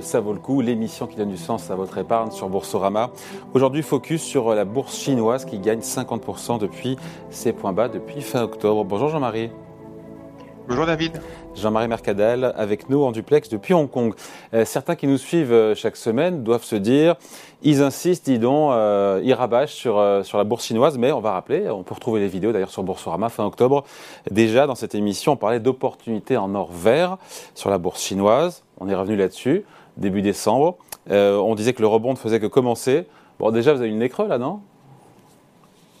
Ça vaut le coup, l'émission qui donne du sens à votre épargne sur Boursorama. Aujourd'hui, focus sur la bourse chinoise qui gagne 50% depuis ses points bas depuis fin octobre. Bonjour Jean-Marie. Bonjour David. Jean-Marie Mercadal avec nous en duplex depuis Hong Kong. Euh, certains qui nous suivent euh, chaque semaine doivent se dire, ils insistent, dis donc, euh, ils rabâchent sur, sur la bourse chinoise, mais on va rappeler, on peut retrouver les vidéos d'ailleurs sur Boursorama fin octobre. Déjà dans cette émission, on parlait d'opportunités en or vert sur la bourse chinoise. On est revenu là-dessus, début décembre. on disait que le rebond ne faisait que commencer. Bon, déjà, vous avez une nez là, non?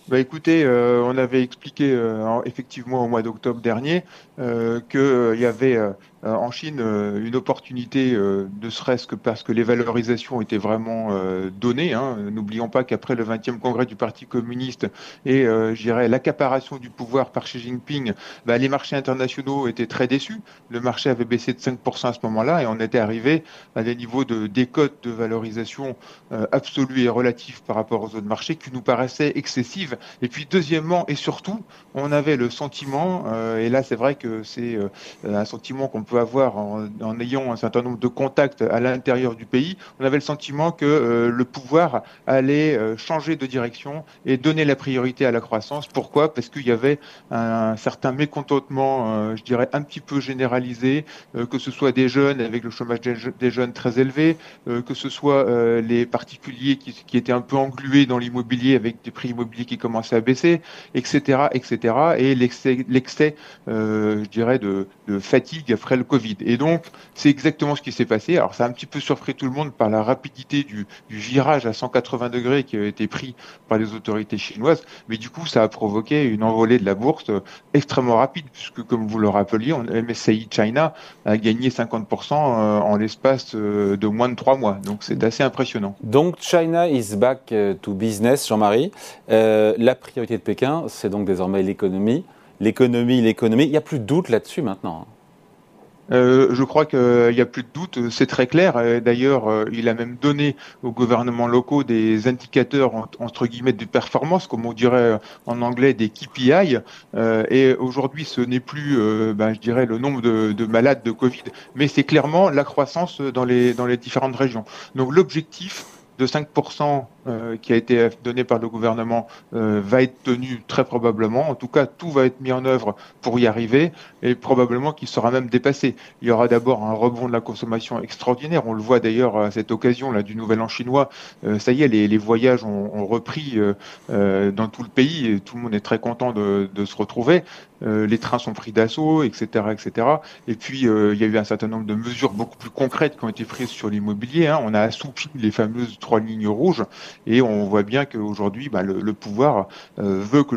Bah écoutez, euh, on avait expliqué euh, effectivement au mois d'octobre dernier euh, qu'il y avait euh, en Chine euh, une opportunité, euh, ne serait-ce que parce que les valorisations étaient vraiment données. Hein. N'oublions pas qu'après le 20e congrès du Parti communiste et, l'accaparation du pouvoir par Xi Jinping, bah, les marchés internationaux étaient très déçus. Le marché avait baissé de 5% à ce moment-là et on était arrivé à des niveaux de décote de valorisation absolue et relative par rapport aux autres marchés qui nous paraissaient excessives. Et puis, deuxièmement et surtout, on avait le sentiment, et là c'est vrai que c'est un sentiment qu'on peut avoir en, ayant un certain nombre de contacts à l'intérieur du pays, on avait le sentiment que euh, le pouvoir allait euh, changer de direction et donner la priorité à la croissance. Pourquoi? Parce qu'il y avait un, certain mécontentement, euh, je dirais, un petit peu généralisé, que ce soit des jeunes avec le chômage des, jeunes très élevé, que ce soit les particuliers qui, qui, étaient un peu englués dans l'immobilier avec des prix immobiliers qui commençaient à baisser, etc., etc., et l'excès, je dirais, de, de fatigue après le Covid. Et donc, c'est exactement ce qui s'est passé. Alors, ça a un petit peu surpris tout le monde par la rapidité du, virage à 180 degrés qui a été pris par les autorités chinoises. Mais du coup, ça a provoqué une envolée de la bourse extrêmement rapide, puisque, comme vous le rappeliez, MSCI China a gagné 50% euh, en l'espace euh, de moins de trois mois. Donc, c'est assez impressionnant. Donc, China is back euh, to business, Jean-Marie. la priorité de Pékin, c'est donc désormais l'économie. L'économie, l'économie. Il n'y a plus de doute là-dessus maintenant. Euh, je crois qu'il n'y a plus de doute, c'est très clair. D'ailleurs, euh, il a même donné aux gouvernements locaux des indicateurs entre guillemets de performance, comme on dirait en anglais des KPI. Euh, et aujourd'hui, ce n'est plus, ben, je dirais, le nombre de, de malades de Covid, mais c'est clairement la croissance dans les dans les différentes régions. Donc l'objectif de 5% euh, qui a été donné par le gouvernement euh, va être tenu très probablement. En tout cas, tout va être mis en œuvre pour y arriver et probablement qu'il sera même dépassé. Il y aura d'abord un rebond de la consommation extraordinaire. On le voit d'ailleurs à cette occasion là du Nouvel An chinois. Euh, ça y est, les, voyages ont, repris dans tout le pays et tout le monde est très content de, se retrouver. les trains sont pris d'assaut, etc., etc. Et puis il y a eu un certain nombre de mesures beaucoup plus concrètes qui ont été prises sur l'immobilier. Hein. On a assoupi les fameuses trois lignes rouges et on voit bien qu'aujourd'hui, bah, le, pouvoir euh, veut que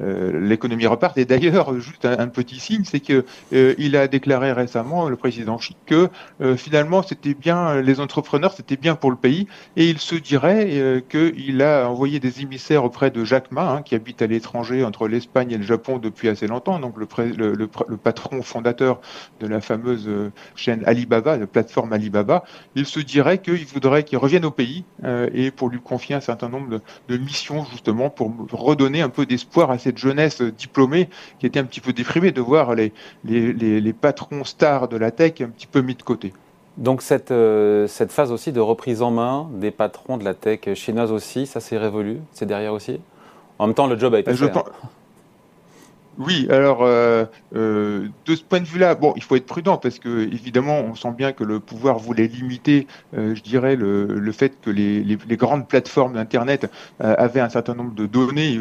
euh, l'économie reparte. Et d'ailleurs, juste un, petit signe, c'est que euh, il a déclaré récemment, le président Xi, que finalement c'était bien les entrepreneurs, c'était bien pour le pays, et il se dirait qu'il a envoyé des émissaires auprès de Jacques Ma, hein, qui habite à l'étranger entre l'Espagne et le Japon depuis assez longtemps, donc le, le, le, patron fondateur de la fameuse chaîne Alibaba, la plateforme Alibaba. Il se dirait qu'il voudrait qu'il revienne au pays et pour lui confier un certain nombre de, missions justement pour redonner un peu d'espoir à cette jeunesse diplômée qui était un petit peu déprimée de voir les, les, patrons stars de la tech un petit peu mis de côté. Donc cette, euh, cette phase aussi de reprise en main des patrons de la tech chinoise aussi, ça s'est révolu, c'est derrière aussi? En même temps, le job a été fait. Hein. Oui, alors euh, euh, de ce point de vue-là, bon, il faut être prudent parce que évidemment, on sent bien que le pouvoir voulait limiter, euh, je dirais, le, fait que les, grandes plateformes d'internet avaient un certain nombre de données.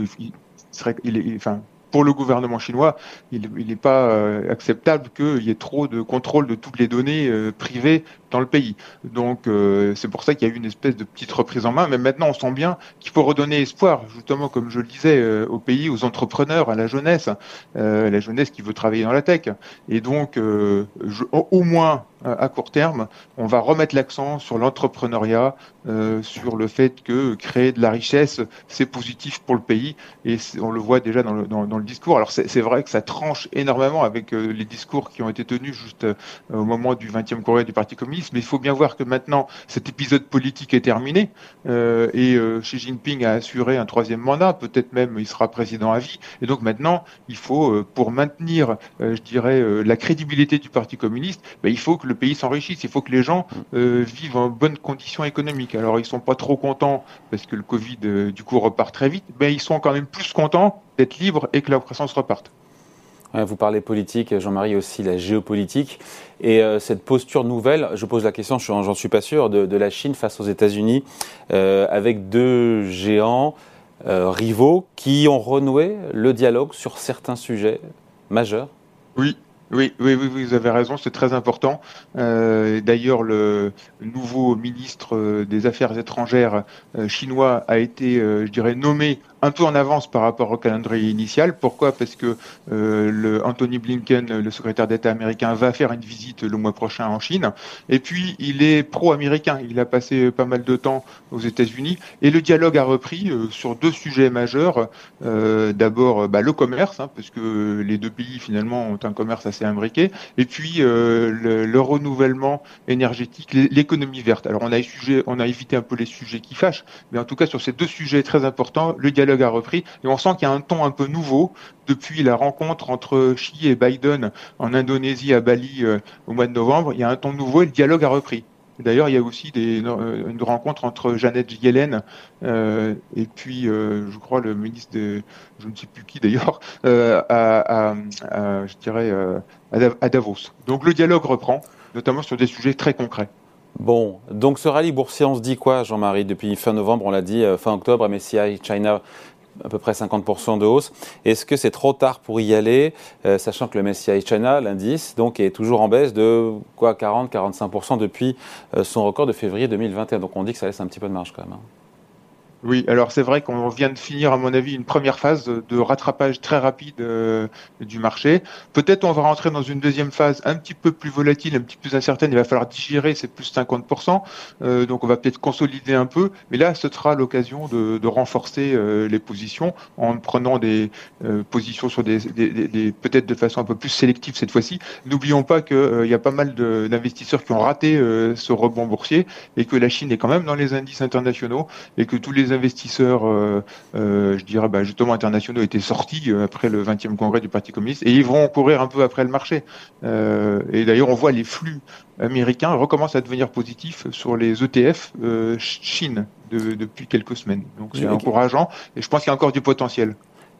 Pour le gouvernement chinois, il n'est pas acceptable qu'il y ait trop de contrôle de toutes les données privées dans le pays. Donc euh, c'est pour ça qu'il y a eu une espèce de petite reprise en main. Mais maintenant, on sent bien qu'il faut redonner espoir, justement, comme je le disais, euh, au pays, aux entrepreneurs, à la jeunesse, euh, la jeunesse qui veut travailler dans la tech. Et donc, au moins à court terme, on va remettre l'accent sur l'entrepreneuriat, sur le fait que créer de la richesse, c'est positif pour le pays. Et on le voit déjà dans le, dans le discours. Alors c'est vrai que ça tranche énormément avec les discours qui ont été tenus juste au moment du 20e congrès du Parti communiste mais il faut bien voir que maintenant cet épisode politique est terminé euh, et euh, Xi Jinping a assuré un troisième mandat, peut-être même il sera président à vie. Et donc maintenant, il faut, euh, pour maintenir, je dirais, la crédibilité du Parti communiste, ben, il faut que le pays s'enrichisse, il faut que les gens vivent en bonnes conditions économiques. Alors ils sont pas trop contents parce que le Covid du coup repart très vite, mais ils sont quand même plus contents d'être libres et que la croissance reparte. Vous parlez politique, Jean-Marie, aussi la géopolitique. Et euh, cette posture nouvelle, je pose la question, j'en suis pas sûr, de, la Chine face aux États-Unis, euh, avec deux géants euh, rivaux qui ont renoué le dialogue sur certains sujets majeurs. Oui, oui, oui, oui, vous avez raison, c'est très important. D'ailleurs, le nouveau ministre des Affaires étrangères chinois a été, je dirais, nommé un peu en avance par rapport au calendrier initial. Pourquoi? Parce que euh, le Anthony Blinken, le secrétaire d'État américain, va faire une visite le mois prochain en Chine. Et puis, il est pro-américain. Il a passé pas mal de temps aux États-Unis. Et le dialogue a repris euh, sur deux sujets majeurs. Euh, D'abord, bah, le commerce, hein, parce que les deux pays, finalement, ont un commerce assez imbriqué. Et puis, euh, le, le, renouvellement énergétique, l'économie verte. Alors, on a, on a évité un peu les sujets qui fâchent. Mais en tout cas, sur ces deux sujets très importants, le dialogue a repris et on sent qu'il y a un ton un peu nouveau depuis la rencontre entre Xi et Biden en Indonésie à Bali euh, au mois de novembre. Il y a un ton nouveau et le dialogue a repris. D'ailleurs, il y a aussi des, euh, une rencontre entre Janet Yellen euh, et puis, je crois, le ministre de, je ne sais plus qui d'ailleurs, je dirais, à Davos. Donc le dialogue reprend, notamment sur des sujets très concrets. Bon, donc ce rallye boursier, on se dit quoi, Jean-Marie Depuis fin novembre, on l'a dit, fin octobre, MSCI China à peu près 50% de hausse. Est-ce que c'est trop tard pour y aller, euh, sachant que le MSCI China, l'indice, donc est toujours en baisse de quoi 40-45% depuis euh, son record de février 2021. Donc on dit que ça laisse un petit peu de marge quand même. Hein. Oui, alors c'est vrai qu'on vient de finir, à mon avis, une première phase de rattrapage très rapide euh, du marché. Peut-être on va rentrer dans une deuxième phase un petit peu plus volatile, un petit peu plus incertaine. Il va falloir digérer, c'est plus 50%. Euh, donc on va peut-être consolider un peu. Mais là, ce sera l'occasion de, renforcer euh, les positions en prenant des positions sur des, des, des peut-être de façon un peu plus sélective cette fois-ci. N'oublions pas qu'il y a pas mal d'investisseurs qui ont raté ce rebond boursier et que la Chine est quand même dans les indices internationaux et que tous les investisseurs, euh, euh, je dirais bah, justement internationaux, étaient sortis euh, après le 20e congrès du Parti communiste et ils vont courir un peu après le marché. Et d'ailleurs, on voit les flux américains recommencent à devenir positifs sur les ETF Chine de, depuis quelques semaines. Donc c'est encourageant et je pense qu'il y a encore du potentiel.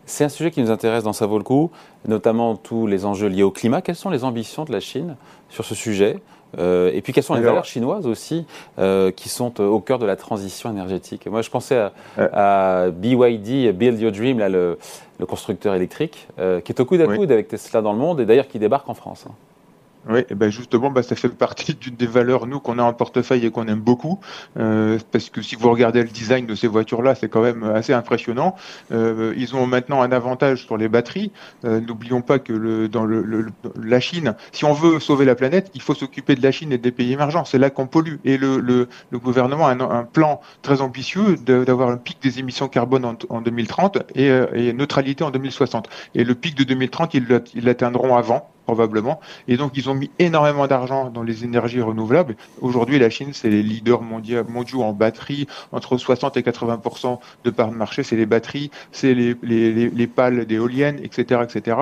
C'est un sujet qui nous intéresse dans Ça vaut le coup, notamment tous les enjeux liés au climat. Quelles sont les ambitions de la Chine sur ce sujet? Euh, et puis quelles sont les Alors, valeurs chinoises aussi euh, qui sont au cœur de la transition énergétique? Moi je pensais à, euh, à BYD, Build Your Dream, là, le, le constructeur électrique, euh, qui est au coude à coude oui. avec Tesla dans le monde et d'ailleurs qui débarque en France. Hein. Oui, et ben justement, bah, ça fait partie d'une des valeurs, nous, qu'on a en portefeuille et qu'on aime beaucoup. Euh, parce que si vous regardez le design de ces voitures-là, c'est quand même assez impressionnant. Euh, ils ont maintenant un avantage sur les batteries. Euh, N'oublions pas que le, dans le, le, la Chine, si on veut sauver la planète, il faut s'occuper de la Chine et des pays émergents. C'est là qu'on pollue. Et le, le, le gouvernement a un, plan très ambitieux d'avoir un pic des émissions carbone en, en 2030 et, euh, et, neutralité en 2060. Et le pic de 2030, ils l'atteindront avant probablement. Et donc, ils ont mis énormément d'argent dans les énergies renouvelables. Aujourd'hui, la Chine, c'est les leaders mondiaux, en batterie, entre 60 et 80% de part de marché, c'est les batteries, c'est les, les, les, les, pales d'éoliennes, etc., etc.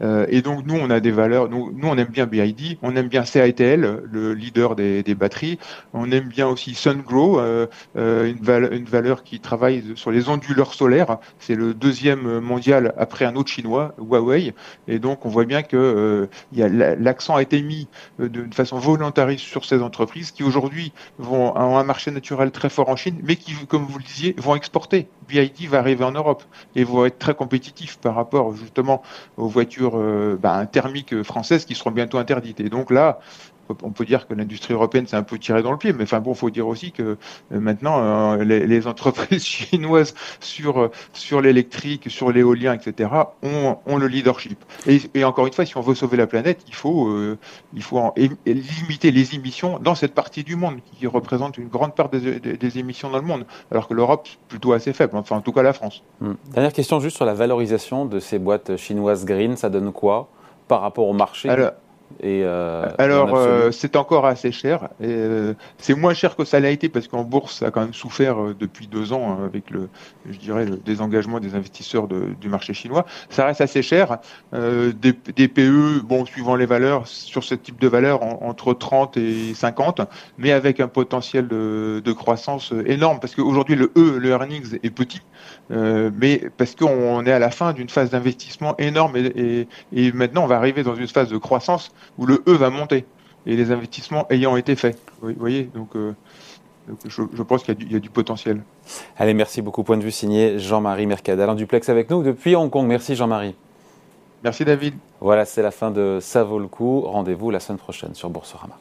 Euh, et donc, nous, on a des valeurs. Nous, nous, on aime bien BID, on aime bien CATL, le leader des, des batteries. On aime bien aussi SunGrow, euh, euh, une, valeur, une valeur qui travaille sur les onduleurs solaires. C'est le deuxième mondial après un autre chinois, Huawei. Et donc, on voit bien que l'accent a été mis euh, d'une façon volontariste sur ces entreprises qui aujourd'hui ont un marché naturel très fort en Chine, mais qui, comme vous le disiez, vont exporter. BID va arriver en Europe et vont être très compétitifs par rapport justement aux voitures euh, bah, thermiques françaises qui seront bientôt interdites. Et donc là, on peut dire que l'industrie européenne s'est un peu tirée dans le pied, mais enfin bon, faut dire aussi que euh, maintenant euh, les, les, entreprises chinoises sur sur l'électrique, sur l'éolien, etc. ont, ont le leadership. Et, et, encore une fois, si on veut sauver la planète, il faut euh, il faut en, limiter les émissions dans cette partie du monde qui représente une grande part des, des, des émissions dans le monde, alors que l'Europe plutôt assez faible. Enfin, en tout cas, la France. Hum. Dernière question juste sur la valorisation de ces boîtes chinoises green, ça donne quoi par rapport au marché? Alors, et, Alors, c'est encore assez cher. c'est moins cher que ça l'a été parce qu'en bourse, ça a quand même souffert depuis deux ans hein, avec le, je dirais, le désengagement des investisseurs du marché chinois. Ça reste assez cher. Des, des, PE, bon, suivant les valeurs, sur ce type de valeur, entre 30 et 50, mais avec un potentiel de, de croissance énorme parce qu'aujourd'hui, le E, le earnings est petit, mais parce qu'on est à la fin d'une phase d'investissement énorme et, maintenant on va arriver dans une phase de croissance où le E va monter et les investissements ayant été faits. Vous voyez, donc, euh, je, pense qu'il y, a du potentiel. Allez, merci beaucoup. Point de vue signé Jean-Marie Mercadal en duplex avec nous depuis Hong Kong. Merci Jean-Marie. Merci David. Voilà, c'est la fin de Ça vaut le coup. Rendez-vous la semaine prochaine sur Boursorama.